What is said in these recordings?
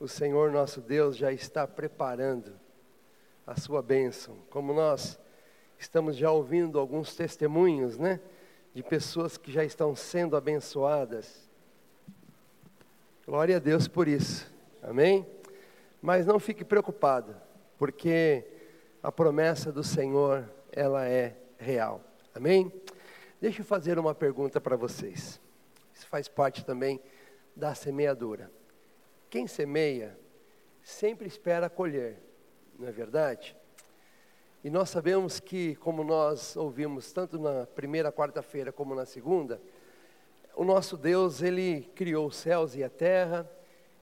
o Senhor nosso Deus já está preparando a sua bênção. Como nós estamos já ouvindo alguns testemunhos, né? De pessoas que já estão sendo abençoadas. Glória a Deus por isso. Amém? Mas não fique preocupado, porque a promessa do Senhor, ela é real. Amém? Deixa eu fazer uma pergunta para vocês. Isso faz parte também da semeadura. Quem semeia sempre espera colher, não é verdade? E nós sabemos que, como nós ouvimos tanto na primeira quarta-feira como na segunda, o nosso Deus, ele criou os céus e a terra,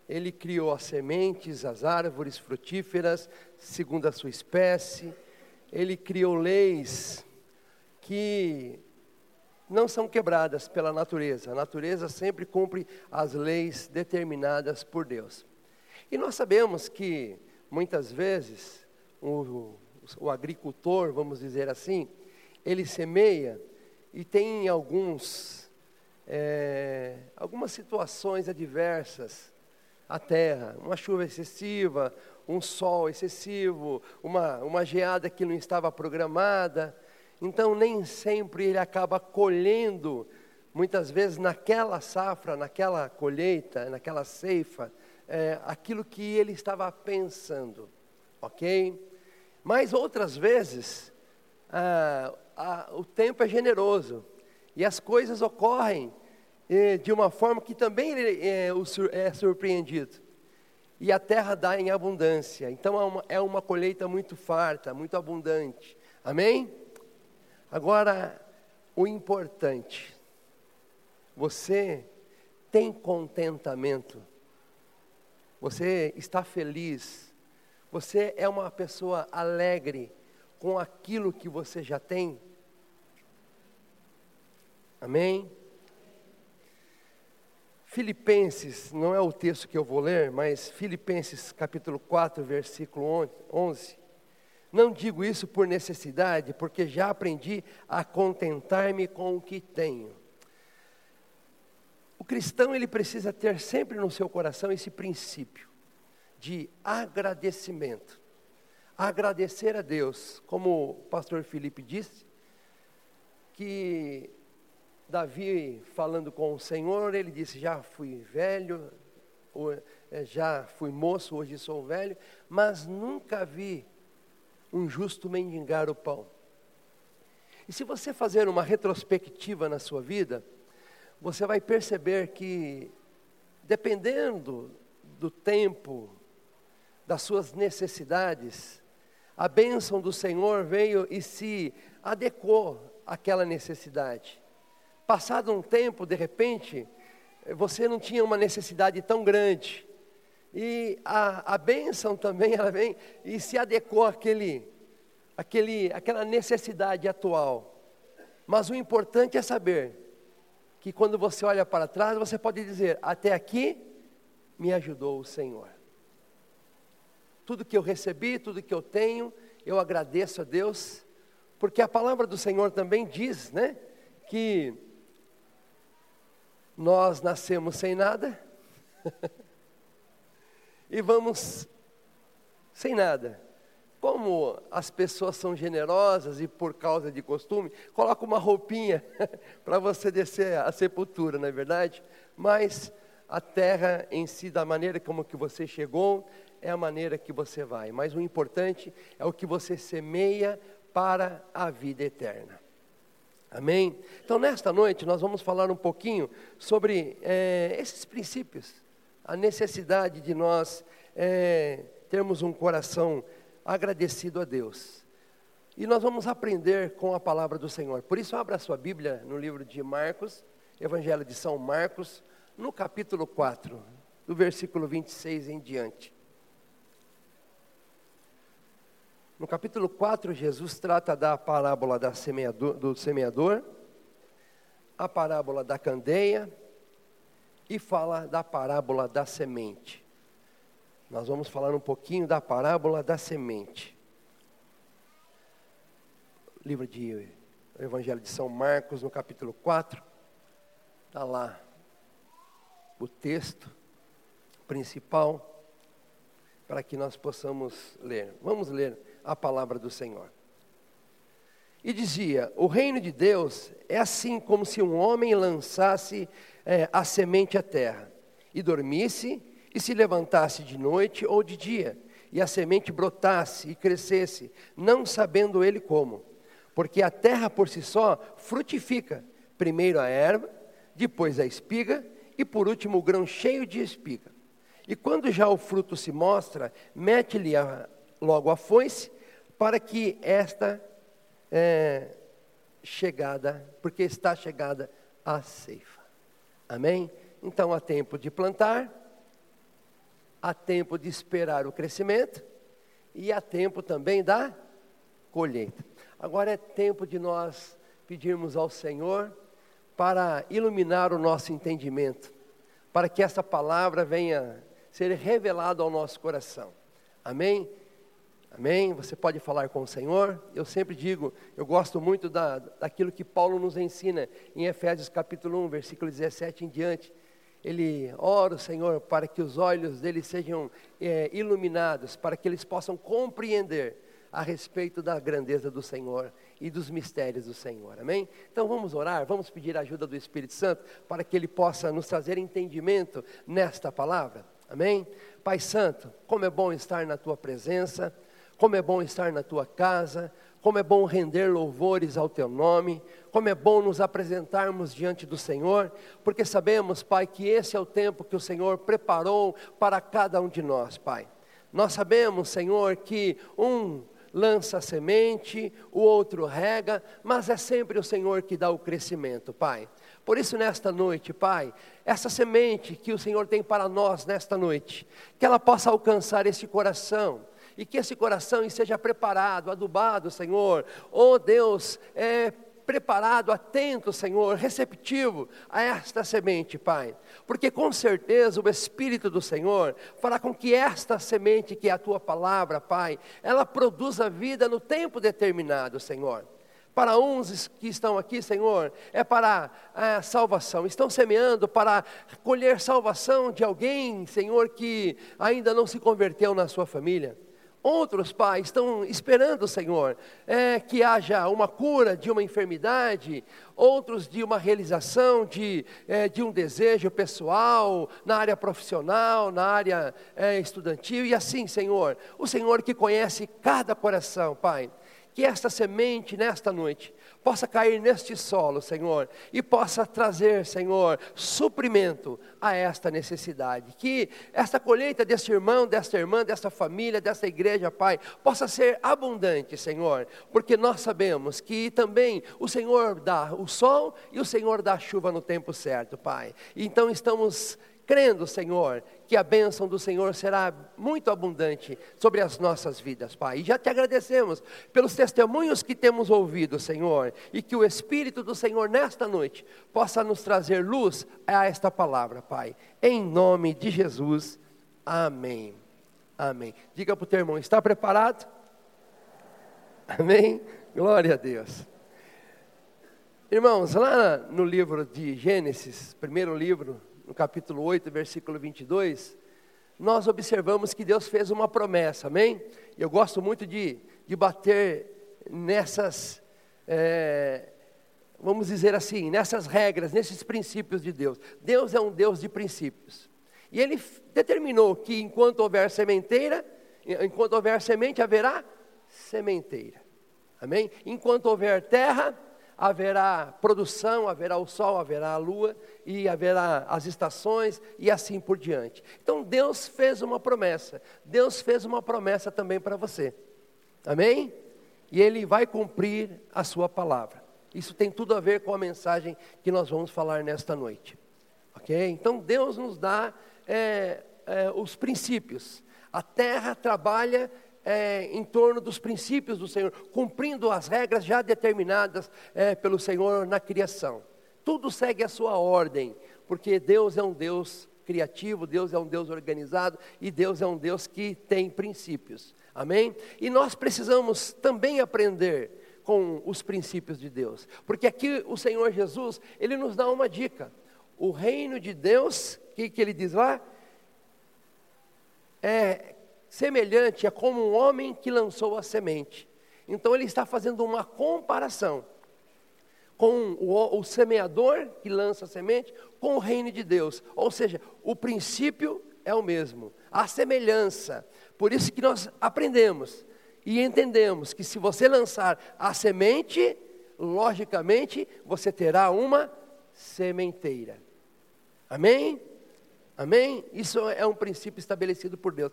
ele criou as sementes, as árvores frutíferas, segundo a sua espécie, ele criou leis que não são quebradas pela natureza. A natureza sempre cumpre as leis determinadas por Deus. E nós sabemos que, muitas vezes, o, o agricultor, vamos dizer assim, ele semeia e tem alguns, é, algumas situações adversas a terra, uma chuva excessiva, um sol excessivo, uma, uma geada que não estava programada. Então, nem sempre ele acaba colhendo, muitas vezes naquela safra, naquela colheita, naquela ceifa, é, aquilo que ele estava pensando, ok? Mas outras vezes, ah, ah, o tempo é generoso e as coisas ocorrem eh, de uma forma que também ele é, é surpreendido. E a terra dá em abundância. Então é uma, é uma colheita muito farta, muito abundante. Amém? Agora, o importante, você tem contentamento, você está feliz, você é uma pessoa alegre com aquilo que você já tem. Amém? Filipenses, não é o texto que eu vou ler, mas Filipenses capítulo 4, versículo 11. Não digo isso por necessidade, porque já aprendi a contentar-me com o que tenho. O cristão ele precisa ter sempre no seu coração esse princípio de agradecimento. Agradecer a Deus, como o pastor Felipe disse, que Davi falando com o Senhor, ele disse: Já fui velho, eh, já fui moço, hoje sou velho, mas nunca vi um justo mendigar o pão. E se você fazer uma retrospectiva na sua vida, você vai perceber que, dependendo do tempo, das suas necessidades, a bênção do Senhor veio e se adequou àquela necessidade. Passado um tempo, de repente, você não tinha uma necessidade tão grande. E a, a bênção também, ela vem e se adequou àquele, àquele, àquela necessidade atual. Mas o importante é saber que quando você olha para trás, você pode dizer: até aqui me ajudou o Senhor. Tudo que eu recebi, tudo que eu tenho, eu agradeço a Deus, porque a palavra do Senhor também diz, né, que nós nascemos sem nada e vamos sem nada. Como as pessoas são generosas e por causa de costume, coloca uma roupinha para você descer a sepultura, não é verdade? Mas a terra em si, da maneira como que você chegou, é a maneira que você vai. Mas o importante é o que você semeia para a vida eterna. Amém? Então, nesta noite, nós vamos falar um pouquinho sobre é, esses princípios, a necessidade de nós é, termos um coração agradecido a Deus. E nós vamos aprender com a palavra do Senhor. Por isso, abra sua Bíblia no livro de Marcos, Evangelho de São Marcos, no capítulo 4, do versículo 26 em diante. No capítulo 4, Jesus trata da parábola da semeador, do semeador, a parábola da candeia e fala da parábola da semente. Nós vamos falar um pouquinho da parábola da semente. Livro de Evangelho de São Marcos, no capítulo 4, está lá o texto principal para que nós possamos ler. Vamos ler a palavra do Senhor. E dizia: O reino de Deus é assim como se um homem lançasse é, a semente à terra, e dormisse, e se levantasse de noite ou de dia, e a semente brotasse e crescesse, não sabendo ele como. Porque a terra por si só frutifica, primeiro a erva, depois a espiga, e por último o grão cheio de espiga. E quando já o fruto se mostra, mete-lhe logo a foice, para que esta é, chegada, porque está chegada a ceifa. Amém? Então há tempo de plantar, há tempo de esperar o crescimento e há tempo também da colheita. Agora é tempo de nós pedirmos ao Senhor para iluminar o nosso entendimento, para que essa palavra venha ser revelada ao nosso coração. Amém? Amém? Você pode falar com o Senhor. Eu sempre digo, eu gosto muito da, daquilo que Paulo nos ensina em Efésios capítulo 1, versículo 17 em diante. Ele ora o Senhor para que os olhos dele sejam é, iluminados, para que eles possam compreender a respeito da grandeza do Senhor e dos mistérios do Senhor. Amém? Então vamos orar, vamos pedir a ajuda do Espírito Santo para que ele possa nos trazer entendimento nesta palavra. Amém? Pai Santo, como é bom estar na tua presença como é bom estar na tua casa, como é bom render louvores ao teu nome, como é bom nos apresentarmos diante do Senhor, porque sabemos, Pai, que esse é o tempo que o Senhor preparou para cada um de nós, Pai. Nós sabemos, Senhor, que um lança a semente, o outro rega, mas é sempre o Senhor que dá o crescimento, Pai. Por isso, nesta noite, Pai, essa semente que o Senhor tem para nós nesta noite, que ela possa alcançar esse coração, e que esse coração esteja preparado, adubado, Senhor. Oh Deus, é preparado, atento, Senhor, receptivo a esta semente, Pai. Porque com certeza o Espírito do Senhor fará com que esta semente, que é a tua palavra, Pai, ela produza vida no tempo determinado, Senhor. Para uns que estão aqui, Senhor, é para a salvação. Estão semeando para colher salvação de alguém, Senhor, que ainda não se converteu na sua família. Outros pais estão esperando, Senhor, é, que haja uma cura de uma enfermidade, outros de uma realização de, é, de um desejo pessoal, na área profissional, na área é, estudantil, e assim, Senhor, o Senhor que conhece cada coração, Pai, que esta semente nesta noite possa cair neste solo, Senhor, e possa trazer, Senhor, suprimento a esta necessidade. Que esta colheita deste irmão, desta irmã, desta família, desta igreja, Pai, possa ser abundante, Senhor, porque nós sabemos que também o Senhor dá o sol e o Senhor dá a chuva no tempo certo, Pai. Então estamos crendo, Senhor, que a bênção do Senhor será muito abundante sobre as nossas vidas, Pai. E já te agradecemos pelos testemunhos que temos ouvido, Senhor, e que o Espírito do Senhor nesta noite possa nos trazer luz a esta palavra, Pai. Em nome de Jesus, amém. Amém. Diga para o teu irmão, está preparado? Amém? Glória a Deus. Irmãos, lá no livro de Gênesis, primeiro livro, no capítulo 8, versículo 22, nós observamos que Deus fez uma promessa, amém? Eu gosto muito de, de bater nessas, é, vamos dizer assim, nessas regras, nesses princípios de Deus. Deus é um Deus de princípios. E Ele determinou que enquanto houver sementeira, enquanto houver semente, haverá sementeira. Amém? Enquanto houver terra, haverá produção, haverá o sol, haverá a lua e haverá as estações e assim por diante. Então Deus fez uma promessa. Deus fez uma promessa também para você. Amém? E ele vai cumprir a sua palavra. Isso tem tudo a ver com a mensagem que nós vamos falar nesta noite. Ok? Então Deus nos dá é, é, os princípios. A terra trabalha é, em torno dos princípios do Senhor, cumprindo as regras já determinadas é, pelo Senhor na criação. Tudo segue a sua ordem, porque Deus é um Deus criativo, Deus é um Deus organizado e Deus é um Deus que tem princípios. Amém? E nós precisamos também aprender com os princípios de Deus, porque aqui o Senhor Jesus, ele nos dá uma dica. O reino de Deus, o que, que ele diz lá? É semelhante é como um homem que lançou a semente. Então ele está fazendo uma comparação com o, o, semeador que lança a semente com o reino de Deus. Ou seja, o princípio é o mesmo, a semelhança. Por isso que nós aprendemos e entendemos que se você lançar a semente, logicamente você terá uma sementeira. Amém? Amém? Isso é um princípio estabelecido por Deus.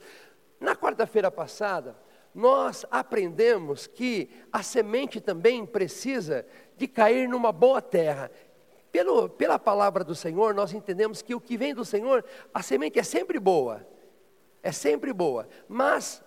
Na quarta-feira passada, nós aprendemos que a semente também precisa de cair numa boa terra. Pelo, pela palavra do Senhor, nós entendemos que o que vem do Senhor, a semente é sempre boa, é sempre boa, mas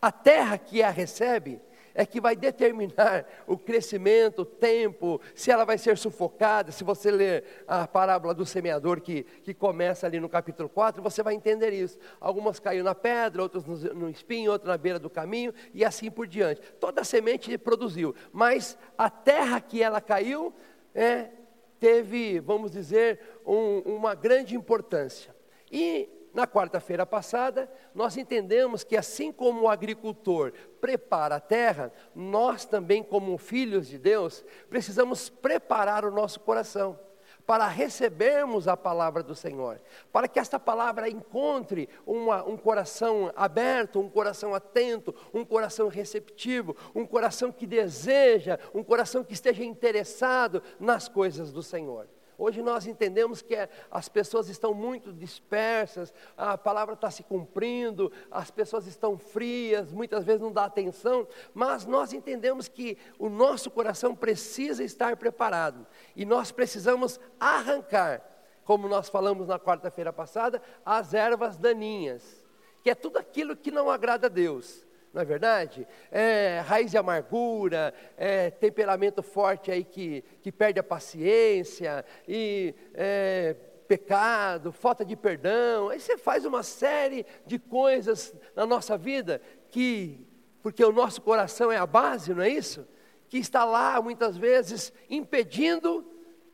a terra que a recebe é que vai determinar o crescimento, o tempo, se ela vai ser sufocada. Se você ler a parábola do semeador que, que começa ali no capítulo 4, você vai entender isso. Algumas caíram na pedra, outras no, no espinho, outras na beira do caminho e assim por diante. Toda a semente produziu, mas a terra que ela caiu é, teve, vamos dizer, um, uma grande importância. E na quarta-feira passada, nós entendemos que assim como o agricultor prepara a terra, nós também, como filhos de Deus, precisamos preparar o nosso coração para recebermos a palavra do Senhor, para que esta palavra encontre uma, um coração aberto, um coração atento, um coração receptivo, um coração que deseja, um coração que esteja interessado nas coisas do Senhor. Hoje nós entendemos que é, as pessoas estão muito dispersas, a palavra está se cumprindo, as pessoas estão frias, muitas vezes não dá atenção, mas nós entendemos que o nosso coração precisa estar preparado e nós precisamos arrancar, como nós falamos na quarta-feira passada, as ervas daninhas, que é tudo aquilo que não agrada a Deus não é verdade? É, raiz de amargura, é, temperamento forte aí que, que perde a paciência, e é, pecado, falta de perdão. Aí você faz uma série de coisas na nossa vida que, porque o nosso coração é a base, não é isso? Que está lá muitas vezes impedindo,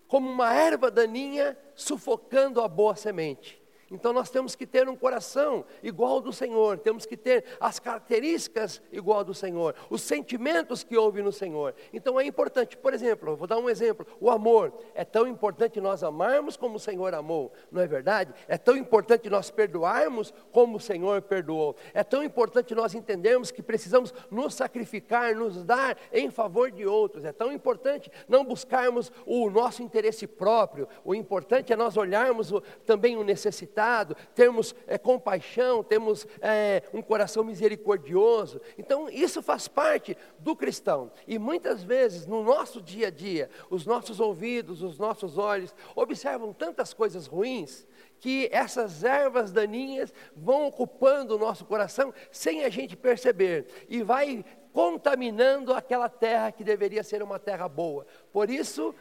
como uma erva daninha, sufocando a boa semente. Então nós temos que ter um coração igual ao do Senhor, temos que ter as características igual ao do Senhor, os sentimentos que houve no Senhor. Então é importante, por exemplo, vou dar um exemplo: o amor. É tão importante nós amarmos como o Senhor amou, não é verdade? É tão importante nós perdoarmos como o Senhor perdoou. É tão importante nós entendermos que precisamos nos sacrificar, nos dar em favor de outros. É tão importante não buscarmos o nosso interesse próprio. O importante é nós olharmos também o necessitado necessitado, termos é, compaixão, temos é, um coração misericordioso. Então, isso faz parte do cristão. E muitas vezes, no nosso dia a dia, os nossos ouvidos, os nossos olhos observam tantas coisas ruins que essas ervas daninhas vão ocupando o nosso coração sem a gente perceber e vai contaminando aquela terra que deveria ser uma terra boa. Por isso,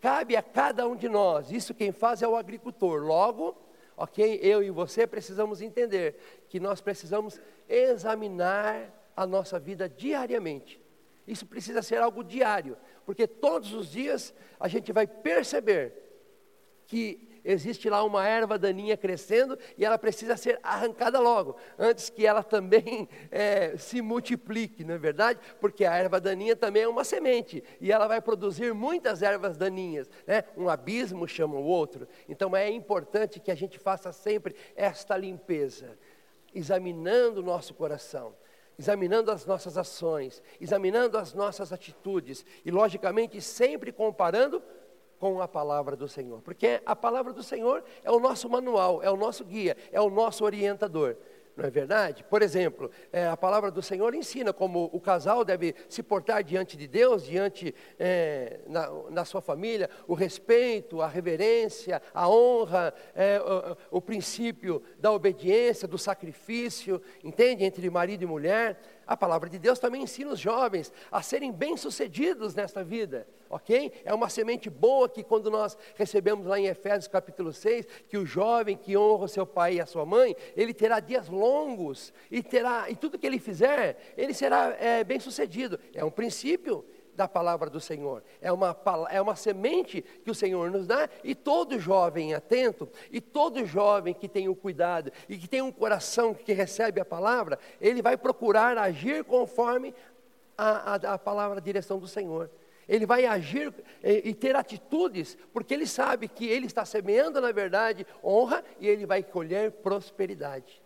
cabe a cada um de nós, isso quem faz é o agricultor. Logo, ok? Eu e você precisamos entender que nós precisamos examinar a nossa vida diariamente. Isso precisa ser algo diário, porque todos os dias a gente vai perceber que existe lá uma erva daninha crescendo e ela precisa ser arrancada logo, antes que ela também é, se multiplique, não é verdade? Porque a erva daninha também é uma semente e ela vai produzir muitas ervas daninhas, né? Um abismo chama o outro. Então é importante que a gente faça sempre esta limpeza, examinando o nosso coração examinando as nossas ações, examinando as nossas atitudes e, logicamente, sempre comparando com a palavra do Senhor, porque a palavra do Senhor é o nosso manual, é o nosso guia, é o nosso orientador. Não é verdade? Por exemplo, é, a palavra do Senhor ensina como o casal deve se portar diante de Deus, diante é, na, na, sua família, o respeito, a reverência, a honra, é, o, o princípio da obediência, do sacrifício, entende? Entre marido e mulher. A palavra de Deus também ensina os jovens a serem bem-sucedidos nesta vida, ok? É uma semente boa que quando nós recebemos lá em Efésios capítulo 6, que o jovem que honra o seu pai e a sua mãe, ele terá dias longos e terá, e tudo que ele fizer, ele será é, bem-sucedido. É um princípio da palavra do Senhor. É uma, é uma semente que o Senhor nos dá, e todo jovem atento, e todo jovem que tem o cuidado, e que tem um coração que recebe a palavra, ele vai procurar agir conforme a, a, a palavra, a direção do Senhor. Ele vai agir e, e ter atitudes, porque ele sabe que ele está semeando, na verdade, honra, e ele vai colher prosperidade.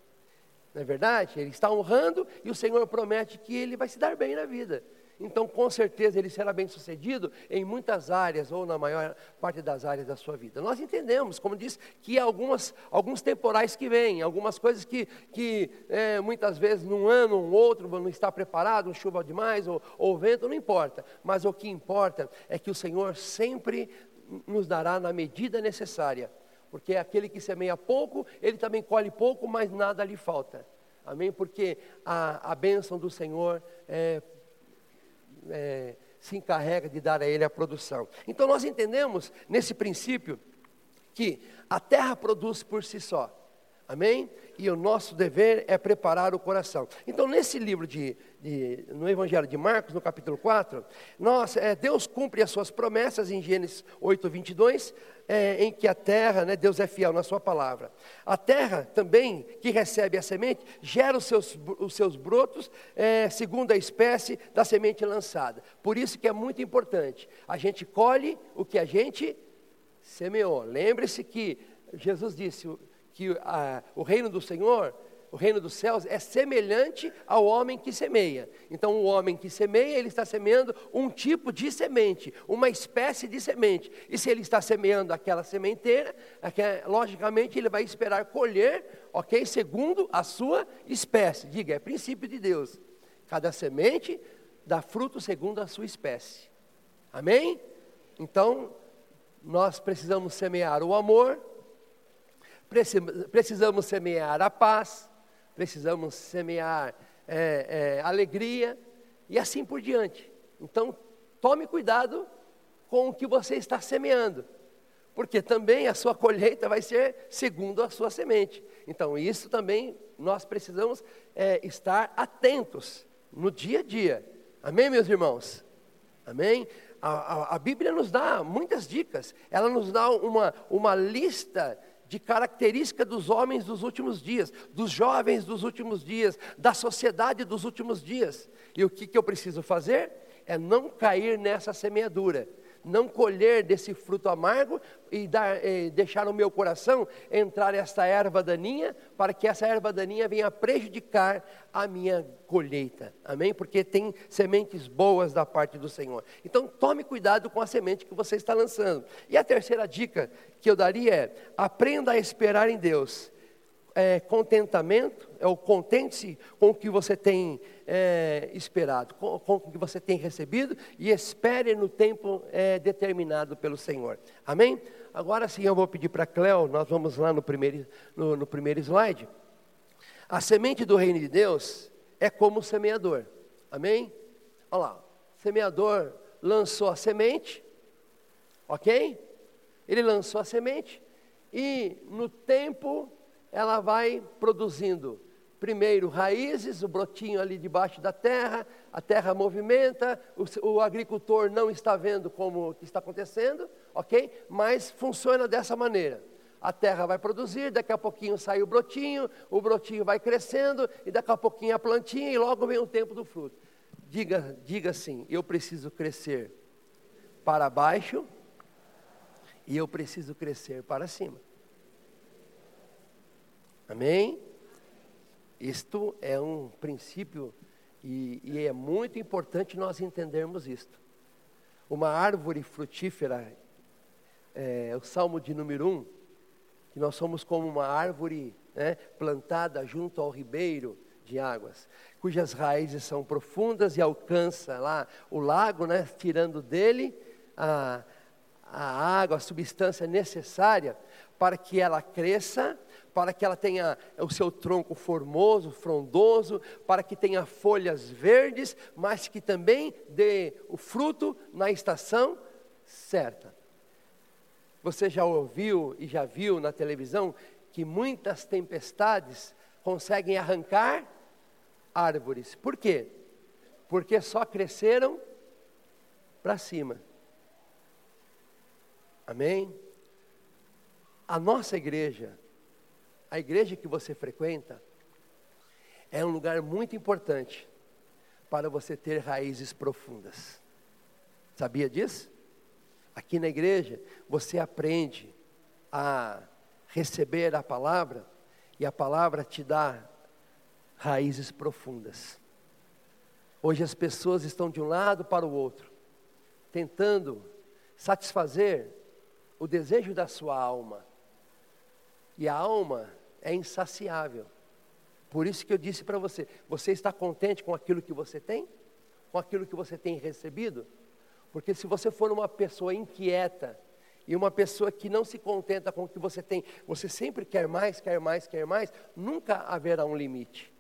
Não é verdade? Ele está honrando e o Senhor promete que ele vai se dar bem na vida. Então, com certeza, ele será bem sucedido em muitas áreas, ou na maior parte das áreas da sua vida. Nós entendemos, como diz, que há algumas, alguns temporais que vêm, algumas coisas que, que é, muitas vezes num ano, um outro, não está preparado, chuva demais, ou, ou vento, não importa. Mas o que importa é que o Senhor sempre nos dará na medida necessária. Porque aquele que semeia pouco, ele também colhe pouco, mas nada lhe falta. Amém? Porque a, a bênção do Senhor é é, se encarrega de dar a ele a produção. Então nós entendemos nesse princípio que a terra produz por si só. Amém? E o nosso dever é preparar o coração. Então, nesse livro de, de no Evangelho de Marcos, no capítulo 4, nós, é, Deus cumpre as suas promessas em Gênesis 8, 22, é, em que a terra, né, Deus é fiel na sua palavra. A terra também, que recebe a semente, gera os seus, os seus brotos, é, segundo a espécie da semente lançada. Por isso que é muito importante. A gente colhe o que a gente semeou. Lembre-se que Jesus disse que a, o reino do Senhor, o reino dos céus, é semelhante ao homem que semeia. Então, o homem que semeia, ele está semeando um tipo de semente, uma espécie de semente. E se ele está semeando aquela sementeira, logicamente ele vai esperar colher, ok? Segundo a sua espécie. Diga, é princípio de Deus. Cada semente dá fruto segundo a sua espécie. Amém? Então, nós precisamos semear o amor, precisamos semear a paz, precisamos semear é, é, alegria e assim por diante. Então, tome cuidado com o que você está semeando, porque também a sua colheita vai ser segundo a sua semente. Então, isso também nós precisamos é, estar atentos no dia a dia. Amém, meus irmãos? Amém? A, a, a, Bíblia nos dá muitas dicas, ela nos dá uma, uma lista de característica dos homens dos últimos dias, dos jovens dos últimos dias, da sociedade dos últimos dias. E o que, que eu preciso fazer? É não cair nessa semeadura não colher desse fruto amargo e, dar, e, deixar no meu coração entrar esta erva daninha, para que essa erva daninha venha prejudicar a minha colheita. Amém? Porque tem sementes boas da parte do Senhor. Então tome cuidado com a semente que você está lançando. E a terceira dica que eu daria é: aprenda a esperar em Deus é, contentamento, é o contente-se com o que você tem é, esperado, com, com, o que você tem recebido e espere no tempo é, determinado pelo Senhor. Amém? Agora sim eu vou pedir para Cléo, nós vamos lá no primeiro, no, no primeiro slide. A semente do reino de Deus é como o semeador. Amém? Olha lá, o semeador lançou a semente, ok? Ele lançou a semente e no tempo ela vai produzindo primeiro raízes, o brotinho ali debaixo da terra, a terra movimenta, o, o, agricultor não está vendo como está acontecendo, ok? Mas funciona dessa maneira. A terra vai produzir, daqui a pouquinho sai o brotinho, o brotinho vai crescendo, e daqui a pouquinho a plantinha, e logo vem o tempo do fruto. Diga, diga assim: eu preciso crescer para baixo, e eu preciso crescer para cima. Amém? Isto é um princípio e, e, é muito importante nós entendermos isto. Uma árvore frutífera, é, o Salmo de número 1, que nós somos como uma árvore né, plantada junto ao ribeiro de águas, cujas raízes são profundas e alcança lá o lago, né, tirando dele a, a água, a substância necessária para que ela cresça para que ela tenha o seu tronco formoso, frondoso, para que tenha folhas verdes, mas que também dê o fruto na estação certa. Você já ouviu e já viu na televisão que muitas tempestades conseguem arrancar árvores. Por quê? Porque só cresceram para cima. Amém? A nossa igreja, a igreja que você frequenta, é um lugar muito importante para você ter raízes profundas. Sabia disso? Aqui na igreja, você aprende a receber a palavra e a palavra te dá raízes profundas. Hoje as pessoas estão de um lado para o outro, tentando satisfazer o desejo da sua alma. E a alma é insaciável. Por isso que eu disse para você: você está contente com aquilo que você tem? Com aquilo que você tem recebido? Porque se você for uma pessoa inquieta e uma pessoa que não se contenta com o que você tem, você sempre quer mais, quer mais, quer mais, nunca haverá um limite.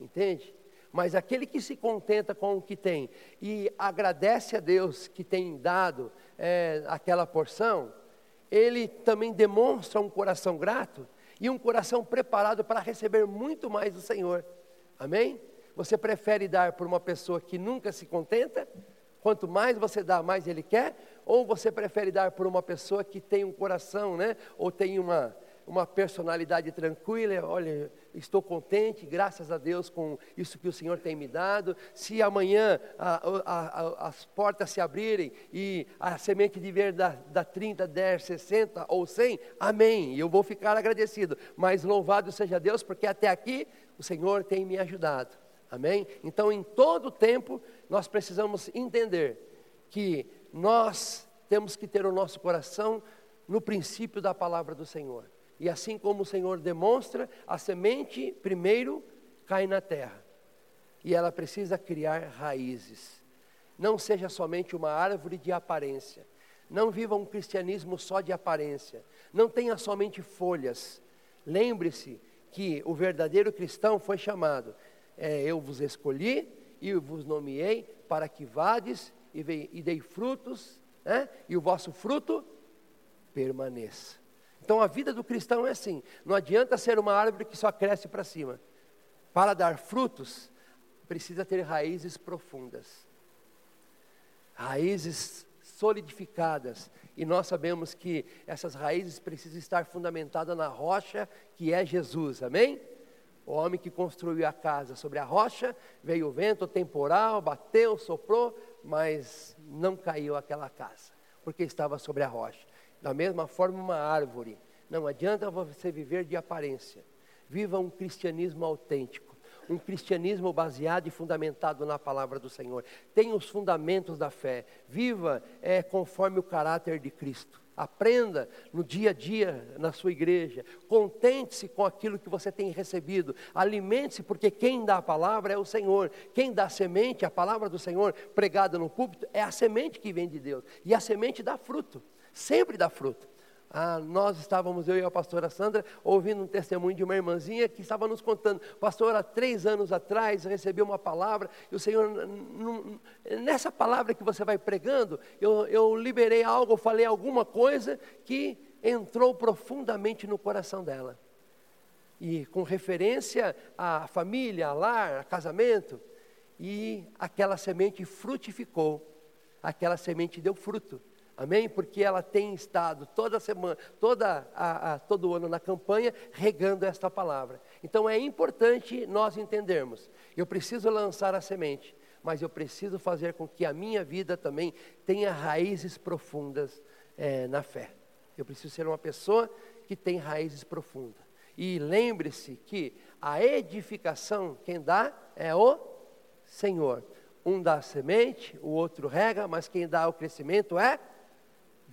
Entende? Mas aquele que se contenta com o que tem e agradece a Deus que tem dado é, aquela porção, ele também demonstra um coração grato e um coração preparado para receber muito mais do Senhor. Amém? Você prefere dar por uma pessoa que nunca se contenta? Quanto mais você dá, mais ele quer? Ou você prefere dar por uma pessoa que tem um coração, né? Ou tem uma, uma personalidade tranquila, olha, estou contente, graças a Deus, com isso que o Senhor tem me dado. Se amanhã a, a, a, as portas se abrirem e a semente de ver da, da 30, 10, 60 ou 100, amém, eu vou ficar agradecido. Mas louvado seja Deus, porque até aqui o Senhor tem me ajudado, amém? Então, em todo tempo, nós precisamos entender que nós temos que ter o nosso coração no princípio da palavra do Senhor. E assim como o Senhor demonstra, a semente primeiro cai na terra. E ela precisa criar raízes. Não seja somente uma árvore de aparência. Não viva um cristianismo só de aparência. Não tenha somente folhas. Lembre-se que o verdadeiro cristão foi chamado. É, eu vos escolhi e vos nomeei para que vades e, dei frutos, né? e o vosso fruto permaneça. Então a vida do cristão é assim: não adianta ser uma árvore que só cresce para cima. Para dar frutos, precisa ter raízes profundas, raízes solidificadas. E nós sabemos que essas raízes precisam estar fundamentadas na rocha que é Jesus, amém? O homem que construiu a casa sobre a rocha, veio o vento temporal, bateu, soprou, mas não caiu aquela casa, porque estava sobre a rocha. Da mesma forma, uma árvore. Não adianta você viver de aparência. Viva um cristianismo autêntico. Um cristianismo baseado e fundamentado na palavra do Senhor. Tenha os fundamentos da fé. Viva é, conforme o caráter de Cristo. Aprenda no dia a dia na sua igreja. Contente-se com aquilo que você tem recebido. Alimente-se, porque quem dá a palavra é o Senhor. Quem dá a semente, a palavra do Senhor pregada no púlpito, é a semente que vem de Deus. E a semente dá fruto sempre dá fruto. Ah, nós estávamos, eu e a pastora Sandra, ouvindo um testemunho de uma irmãzinha que estava nos contando, pastor, há três anos atrás recebi uma palavra, e o Senhor, nessa palavra que você vai pregando, eu, eu liberei algo, eu falei alguma coisa que entrou profundamente no coração dela. E com referência à família, a lar, a casamento, e aquela semente frutificou, aquela semente deu fruto. Amém? Porque ela tem estado toda semana, toda a, a, todo ano na campanha, regando esta palavra. Então é importante nós entendermos. Eu preciso lançar a semente, mas eu preciso fazer com que a minha vida também tenha raízes profundas é, na fé. Eu preciso ser uma pessoa que tem raízes profundas. E lembre-se que a edificação, quem dá é o Senhor. Um dá a semente, o outro rega, mas quem dá o crescimento é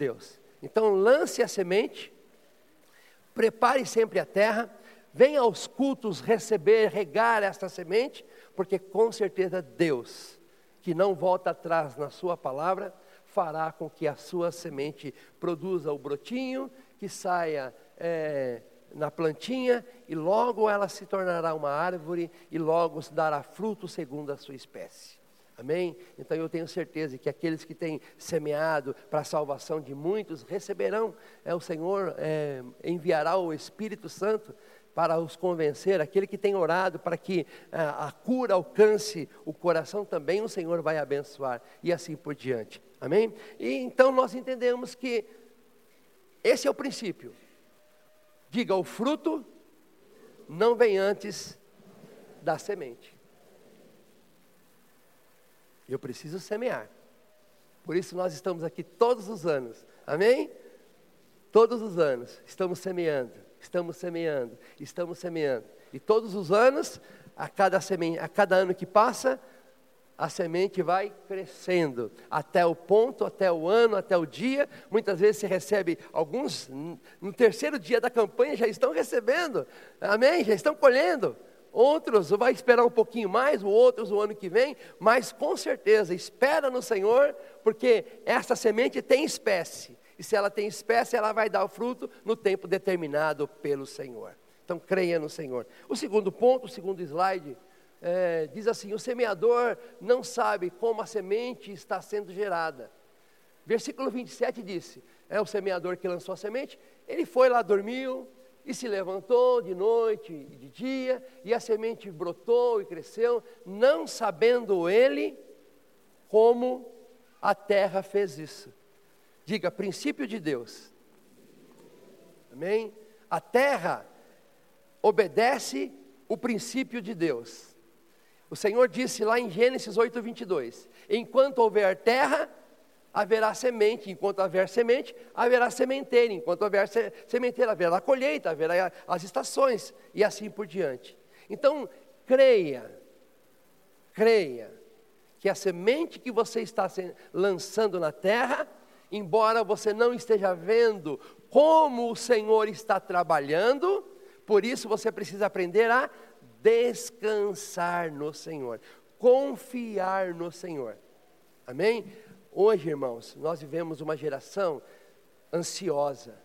Deus. Então lance a semente, prepare sempre a terra, venha aos cultos receber, regar esta semente, porque com certeza Deus, que não volta atrás na sua palavra, fará com que a sua semente produza o brotinho, que saia é, na plantinha, e logo ela se tornará uma árvore, e logo dará fruto segundo a sua espécie. Amém? Então eu tenho certeza que aqueles que têm semeado para a salvação de muitos receberão. É, o Senhor é, enviará o Espírito Santo para os convencer. Aquele que tem orado para que a, é, a cura alcance o coração também, o Senhor vai abençoar. E assim por diante. Amém? E então nós entendemos que esse é o princípio. Diga, o fruto não vem antes da semente. Eu preciso semear. Por isso nós estamos aqui todos os anos. Amém? Todos os anos estamos semeando, estamos semeando, estamos semeando. E todos os anos, a cada, semente, a cada ano que passa, a semente vai crescendo até o ponto, até o ano, até o dia. Muitas vezes se recebe, alguns no terceiro dia da campanha já estão recebendo, amém? Já estão colhendo. Outros vai esperar um pouquinho mais, outros o ano que vem, mas com certeza espera no Senhor, porque essa semente tem espécie. E se ela tem espécie, ela vai dar o fruto no tempo determinado pelo Senhor. Então creia no Senhor. O segundo ponto, o segundo slide, é, diz assim: o semeador não sabe como a semente está sendo gerada. Versículo 27 disse: é o semeador que lançou a semente, ele foi lá, dormiu e se levantou de noite e de dia, e a semente brotou e cresceu, não sabendo ele como a terra fez isso. Diga, princípio de Deus. Amém? A terra obedece o princípio de Deus. O Senhor disse lá em Gênesis 8, 22: Enquanto houver terra, haverá semente, enquanto houver semente, haverá sementeira, enquanto houver sementeira, haverá colheita, haverá as estações, e assim por diante. Então, creia, creia, que a semente que você está lançando na terra, embora você não esteja vendo como o Senhor está trabalhando, por isso você precisa aprender a descansar no Senhor, confiar no Senhor. Amém? Hoje, irmãos, nós vivemos uma geração ansiosa,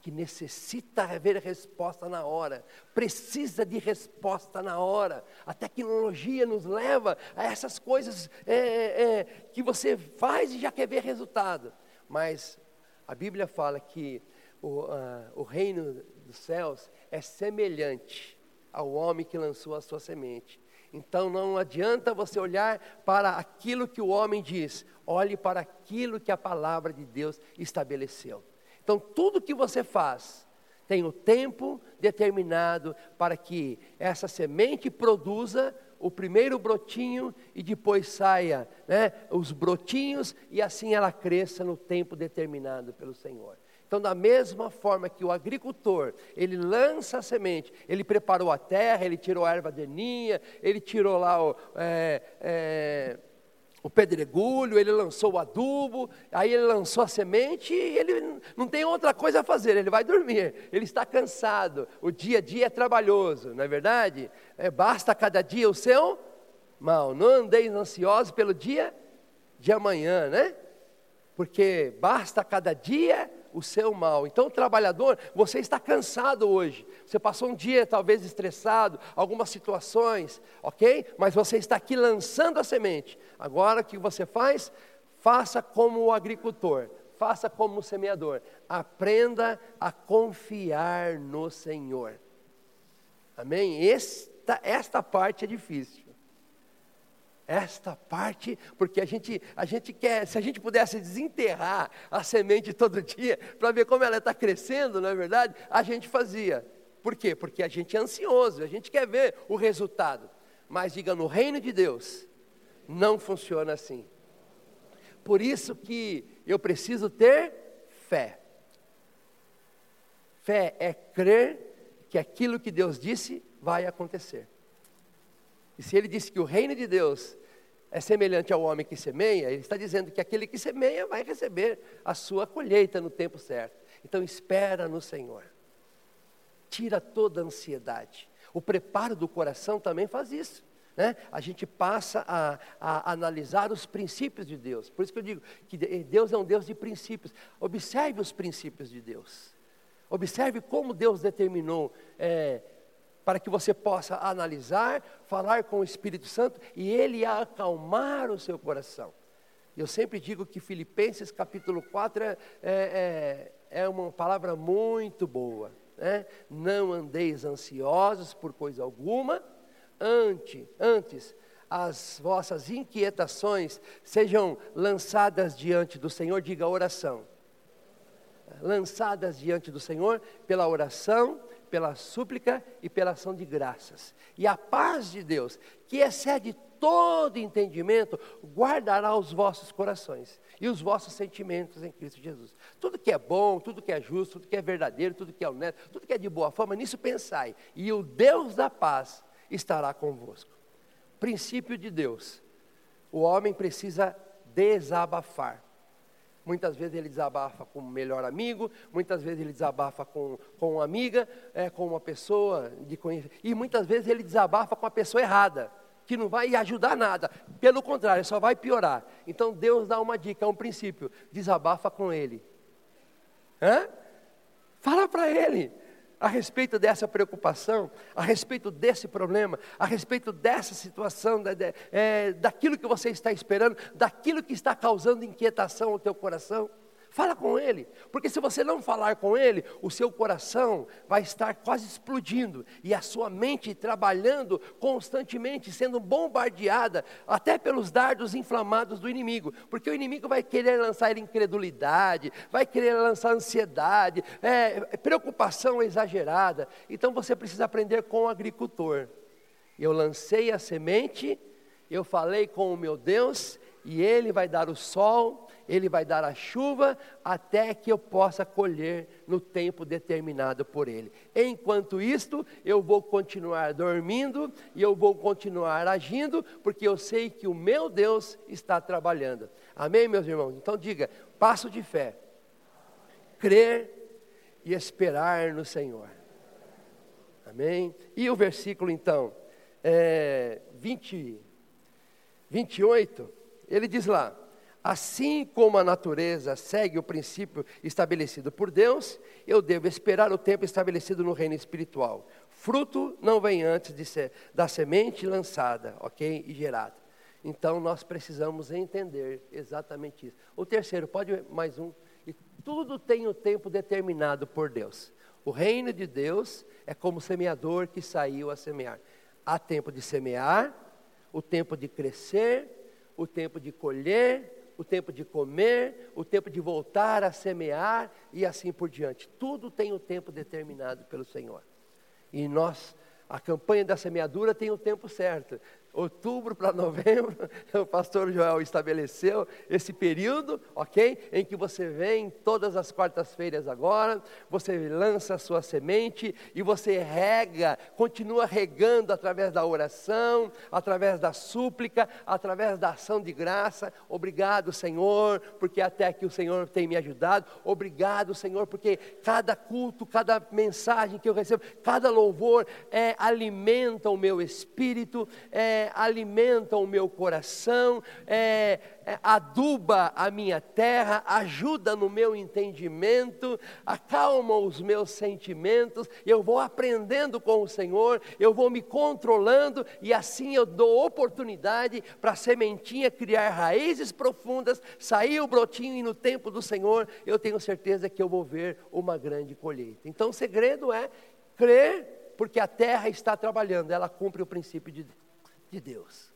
que necessita haver resposta na hora, precisa de resposta na hora. A tecnologia nos leva a essas coisas é, é, é que você faz e já quer ver resultado. Mas a Bíblia fala que o, o reino dos céus é semelhante ao homem que lançou a sua semente. Então não adianta você olhar para aquilo que o homem diz, olhe para aquilo que a palavra de Deus estabeleceu. Então tudo que você faz tem o tempo determinado para que essa semente produza o primeiro brotinho e depois saia né, os brotinhos e assim ela cresça no tempo determinado pelo Senhor. Então, da mesma forma que o agricultor, ele lança a semente, ele preparou a terra, ele tirou a erva daninha, ele tirou lá o, é, é, o pedregulho, ele lançou o adubo, aí ele lançou a semente e ele não tem outra coisa a fazer, ele vai dormir, ele está cansado, o dia a dia é trabalhoso, não é verdade? É, basta cada dia o seu mal, não andeis ansiosos pelo dia de amanhã, né? Porque basta cada dia o seu mal. Então, trabalhador, você está cansado hoje. Você passou um dia talvez estressado, algumas situações, ok? Mas você está aqui lançando a semente. Agora o que você faz? Faça como o agricultor, faça como o semeador. Aprenda a confiar no Senhor. Amém? Esta, esta parte é difícil esta parte, porque a gente, a gente quer, se a gente pudesse desenterrar a semente todo dia, para ver como ela está crescendo, não é verdade? A gente fazia. Por quê? Porque a gente é ansioso, a gente quer ver o resultado. Mas diga, no reino de Deus, não funciona assim. Por isso que eu preciso ter fé. Fé é crer que aquilo que Deus disse vai acontecer. E se ele disse que o reino de Deus é semelhante ao homem que semeia, ele está dizendo que aquele que semeia vai receber a sua colheita no tempo certo. Então espera no Senhor. Tira toda a ansiedade. O preparo do coração também faz isso. Né? A gente passa a, a, analisar os princípios de Deus. Por isso que eu digo que Deus é um Deus de princípios. Observe os princípios de Deus. Observe como Deus determinou é, para que você possa analisar, falar com o Espírito Santo e ele acalmar o seu coração. Eu sempre digo que Filipenses capítulo 4 é, é, é uma palavra muito boa. Né? Não andeis ansiosos por coisa alguma, antes, antes as vossas inquietações sejam lançadas diante do Senhor, diga oração. Lançadas diante do Senhor pela oração, pela súplica e pela ação de graças. E a paz de Deus, que excede todo entendimento, guardará os vossos corações e os vossos sentimentos em Cristo Jesus. Tudo que é bom, tudo que é justo, tudo que é verdadeiro, tudo que é honesto, tudo que é de boa forma, nisso pensai. E o Deus da paz estará convosco. Princípio de Deus. O homem precisa desabafar. Muitas vezes ele desabafa com o melhor amigo, muitas vezes ele desabafa com, com uma amiga, é, com uma pessoa de conhecer, e muitas vezes ele desabafa com a pessoa errada, que não vai ajudar nada, pelo contrário, só vai piorar. Então Deus dá uma dica, um princípio: desabafa com ele. Hã? Fala para ele a respeito dessa preocupação, a respeito desse problema, a respeito dessa situação, da, é, daquilo que você está esperando, daquilo que está causando inquietação ao teu coração. Fala com ele, porque se você não falar com ele, o seu coração vai estar quase explodindo e a sua mente trabalhando constantemente, sendo bombardeada até pelos dardos inflamados do inimigo, porque o inimigo vai querer lançar incredulidade, vai querer lançar ansiedade, é, preocupação exagerada. Então você precisa aprender com o agricultor. Eu lancei a semente, eu falei com o meu Deus, e Ele vai dar o sol, ele vai dar a chuva até que eu possa colher no tempo determinado por Ele. Enquanto isto, eu vou continuar dormindo e eu vou continuar agindo, porque eu sei que o meu Deus está trabalhando. Amém, meus irmãos? Então diga: passo de fé, crer e esperar no Senhor. Amém? E o versículo então, é, 20, 28, ele diz lá: Assim como a natureza segue o princípio estabelecido por Deus, eu devo esperar o tempo estabelecido no reino espiritual. Fruto não vem antes de ser, da semente lançada, ok? E gerada. Então nós precisamos entender exatamente isso. O terceiro, pode mais um. E tudo tem o tempo determinado por Deus. O reino de Deus é como o semeador que saiu a semear. Há tempo de semear, o tempo de crescer, o tempo de colher o tempo de comer, o tempo de voltar a semear e assim por diante. Tudo tem o tempo determinado pelo Senhor. E nós, a campanha da semeadura tem o tempo certo outubro para novembro, o pastor Joel estabeleceu esse período, ok? Em que você vem todas as quartas-feiras agora, você lança a sua semente e você rega, continua regando através da oração, através da súplica, através da ação de graça. Obrigado, Senhor, porque até aqui o Senhor tem me ajudado. Obrigado, Senhor, porque cada culto, cada mensagem que eu recebo, cada louvor é, alimenta o meu espírito, é, alimenta o meu coração, é, é, aduba a minha terra, ajuda no meu entendimento, acalma os meus sentimentos, eu vou aprendendo com o Senhor, eu vou me controlando e assim eu dou oportunidade para a sementinha criar raízes profundas, sair o brotinho e no tempo do Senhor eu tenho certeza que eu vou ver uma grande colheita. Então o segredo é crer porque a terra está trabalhando, ela cumpre o princípio de de Deus.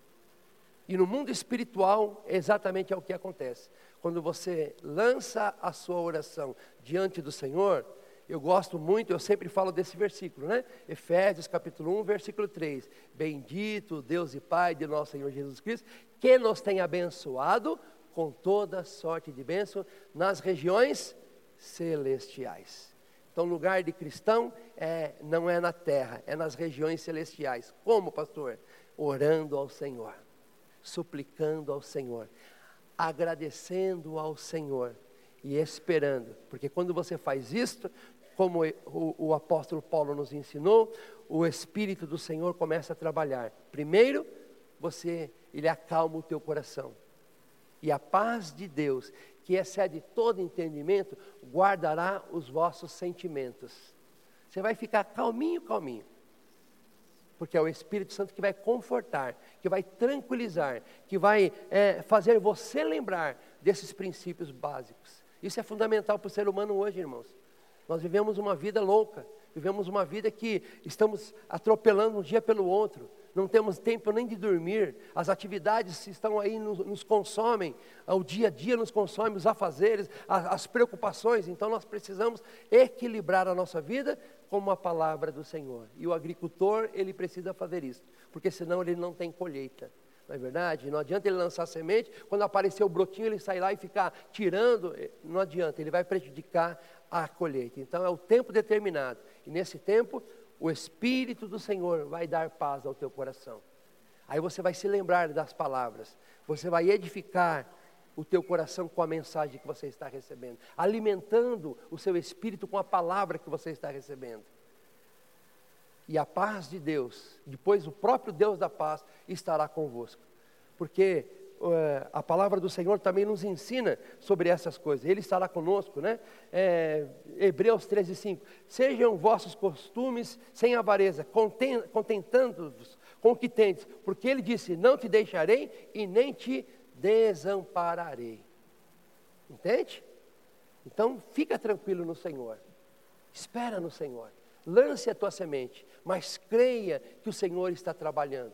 E no mundo espiritual, exatamente é o que acontece. Quando você lança a sua oração diante do Senhor, eu gosto muito, eu sempre falo desse versículo, né? Efésios capítulo 1, versículo 3. Bendito Deus e Pai de nosso Senhor Jesus Cristo, que nos tem abençoado com toda sorte de bênção nas regiões celestiais. Então, lugar de cristão é, não é na terra, é nas regiões celestiais. Como, pastor? Orando ao Senhor, suplicando ao Senhor, agradecendo ao Senhor e esperando, porque quando você faz isto, como o, o, apóstolo Paulo nos ensinou, o Espírito do Senhor começa a trabalhar. Primeiro, você, ele acalma o teu coração. E a paz de Deus, que excede todo entendimento, guardará os vossos sentimentos. Você vai ficar calminho, calminho porque é o Espírito Santo que vai confortar, que vai tranquilizar, que vai é, fazer você lembrar desses princípios básicos. Isso é fundamental para o ser humano hoje, irmãos. Nós vivemos uma vida louca, vivemos uma vida que estamos atropelando um dia pelo outro. não temos tempo nem de dormir, as atividades estão aí, nos, nos consomem, o dia a dia nos consome, os afazeres, as, as preocupações, então nós precisamos equilibrar a nossa vida com uma palavra do Senhor. E o agricultor, ele precisa fazer isso, porque senão ele não tem colheita. Não é verdade? Não adianta ele lançar semente, quando aparecer o brotinho, ele sair lá e ficar tirando, eh, não adianta, ele vai prejudicar a colheita. Então é o tempo determinado. E nesse tempo, o Espírito do Senhor vai dar paz ao teu coração. Aí você vai se lembrar das palavras, você vai edificar o teu coração com a mensagem que você está recebendo, alimentando o seu espírito com a palavra que você está recebendo. E a paz de Deus, depois o próprio Deus da paz estará convosco. Porque uh, a palavra do Senhor também nos ensina sobre essas coisas. Ele estará conosco, né? É, Hebreus 13, 5. Sejam vossos costumes sem avareza, contentando-vos com o que tendes, porque ele disse: Não te deixarei e nem te desampararei. Entende? Então, fica tranquilo no Senhor. Espera no Senhor. Lance a tua semente, mas creia que o Senhor está trabalhando.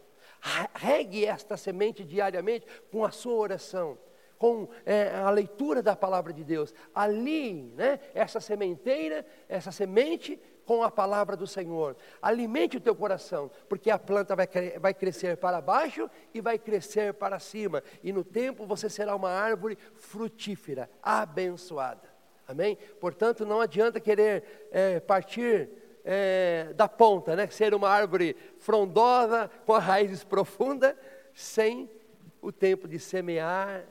Regue esta semente diariamente com a sua oração, com é, a leitura da palavra de Deus. Ali, né, essa sementeira, essa semente com a palavra do Senhor. Alimente o teu coração, porque a planta vai, vai crescer para baixo e vai crescer para cima. E no tempo você será uma árvore frutífera, abençoada. Amém? Portanto, não adianta querer é, partir é, da ponta, né? ser uma árvore frondosa, com raízes profundas, sem o tempo de semear,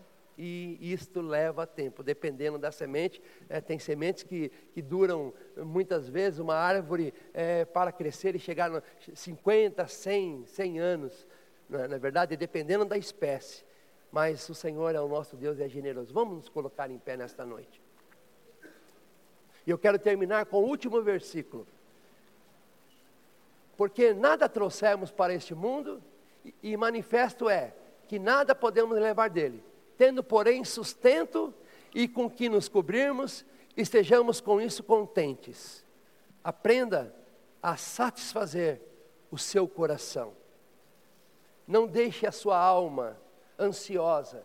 e isto leva tempo, dependendo da semente. É, tem sementes que, que duram muitas vezes, uma árvore é, para crescer e chegar a 50, 100, 100 anos, na, na verdade, dependendo da espécie. Mas o Senhor é o nosso Deus e é generoso. Vamos nos colocar em pé nesta noite. E eu quero terminar com o último versículo porque nada trouxemos para este mundo, e, manifesto é que nada podemos levar dele. Tendo, porém, sustento e com que nos cobrirmos, estejamos com isso contentes. Aprenda a satisfazer o seu coração. Não deixe a sua alma ansiosa.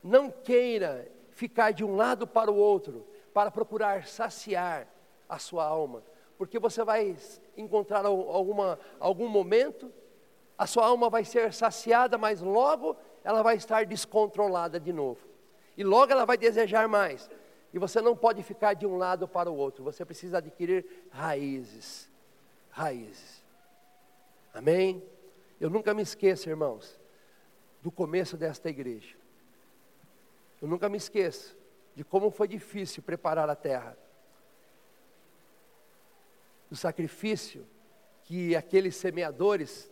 Não queira ficar de um lado para o outro para procurar saciar a sua alma porque você vai encontrar alguma, algum momento, a sua alma vai ser saciada, mas logo ela vai estar descontrolada de novo. E logo ela vai desejar mais. E você não pode ficar de um lado para o outro, você precisa adquirir raízes. Raízes. Amém? Eu nunca me esqueço, irmãos, do começo desta igreja. Eu nunca me esqueço de como foi difícil preparar a terra do sacrifício que aqueles semeadores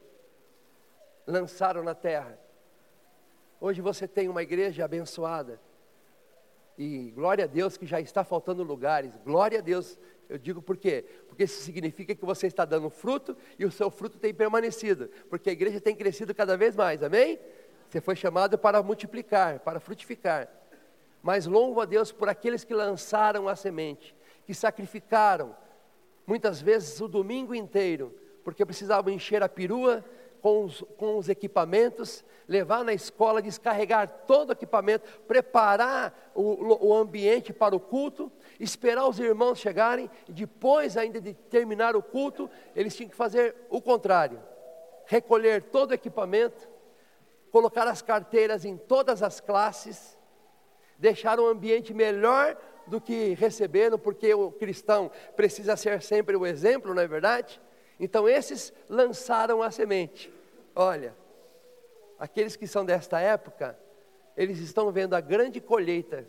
lançaram na terra. Hoje você tem uma igreja abençoada. E glória a Deus que já está faltando lugares. Glória a Deus. Eu digo por quê? Porque isso significa que você está dando fruto e o seu fruto tem permanecido. Porque a igreja tem crescido cada vez mais. Amém? Você foi chamado para multiplicar, para frutificar. Mas louvo a Deus por aqueles que lançaram a semente, que sacrificaram, muitas vezes o domingo inteiro, porque precisavam encher a perua com os, com os equipamentos, levar na escola, descarregar todo o equipamento, preparar o, o ambiente para o culto, esperar os irmãos chegarem, e depois ainda de terminar o culto, eles tinham que fazer o contrário, recolher todo o equipamento, colocar as carteiras em todas as classes, deixar um ambiente melhor do que receberam, porque o cristão precisa ser sempre o exemplo, não é verdade? Então esses lançaram a semente. Olha, aqueles que são desta época, eles estão vendo a grande colheita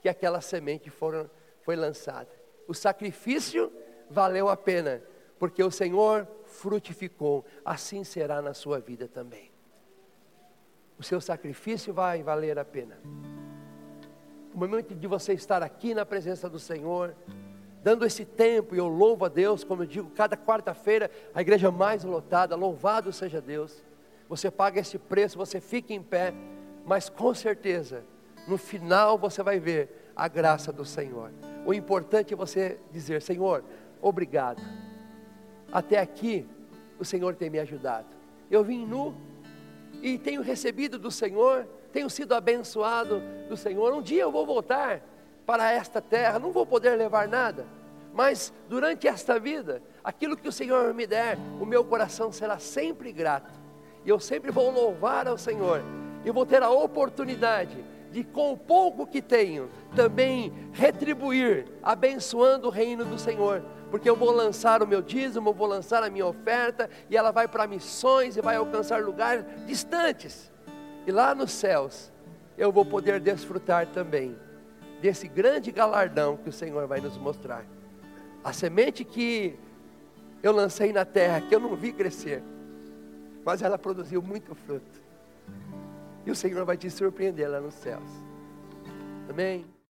que aquela semente foram, foi lançada. O sacrifício valeu a pena, porque o Senhor frutificou. Assim será na sua vida também. O seu sacrifício vai valer a pena o momento de você estar aqui na presença do Senhor, dando esse tempo, e eu louvo a Deus, como eu digo, cada quarta-feira, a igreja mais lotada, louvado seja Deus. Você paga esse preço, você fica em pé, mas com certeza, no final você vai ver a graça do Senhor. O importante é você dizer: Senhor, obrigado. Até aqui o Senhor tem me ajudado. Eu vim nu e tenho recebido do Senhor, tenho sido abençoado do Senhor. Um dia eu vou voltar para esta terra, não vou poder levar nada, mas durante esta vida, aquilo que o Senhor me der, o meu coração será sempre grato. E eu sempre vou louvar ao Senhor. E vou ter a oportunidade de, com o pouco que tenho, também retribuir, abençoando o reino do Senhor. Porque eu vou lançar o meu dízimo, eu vou lançar a minha oferta, e ela vai para missões e vai alcançar lugares distantes. E lá nos céus, eu vou poder desfrutar também desse grande galardão que o Senhor vai nos mostrar. A semente que eu lancei na terra, que eu não vi crescer, mas ela produziu muito fruto. E o Senhor vai te surpreender lá nos céus. Amém?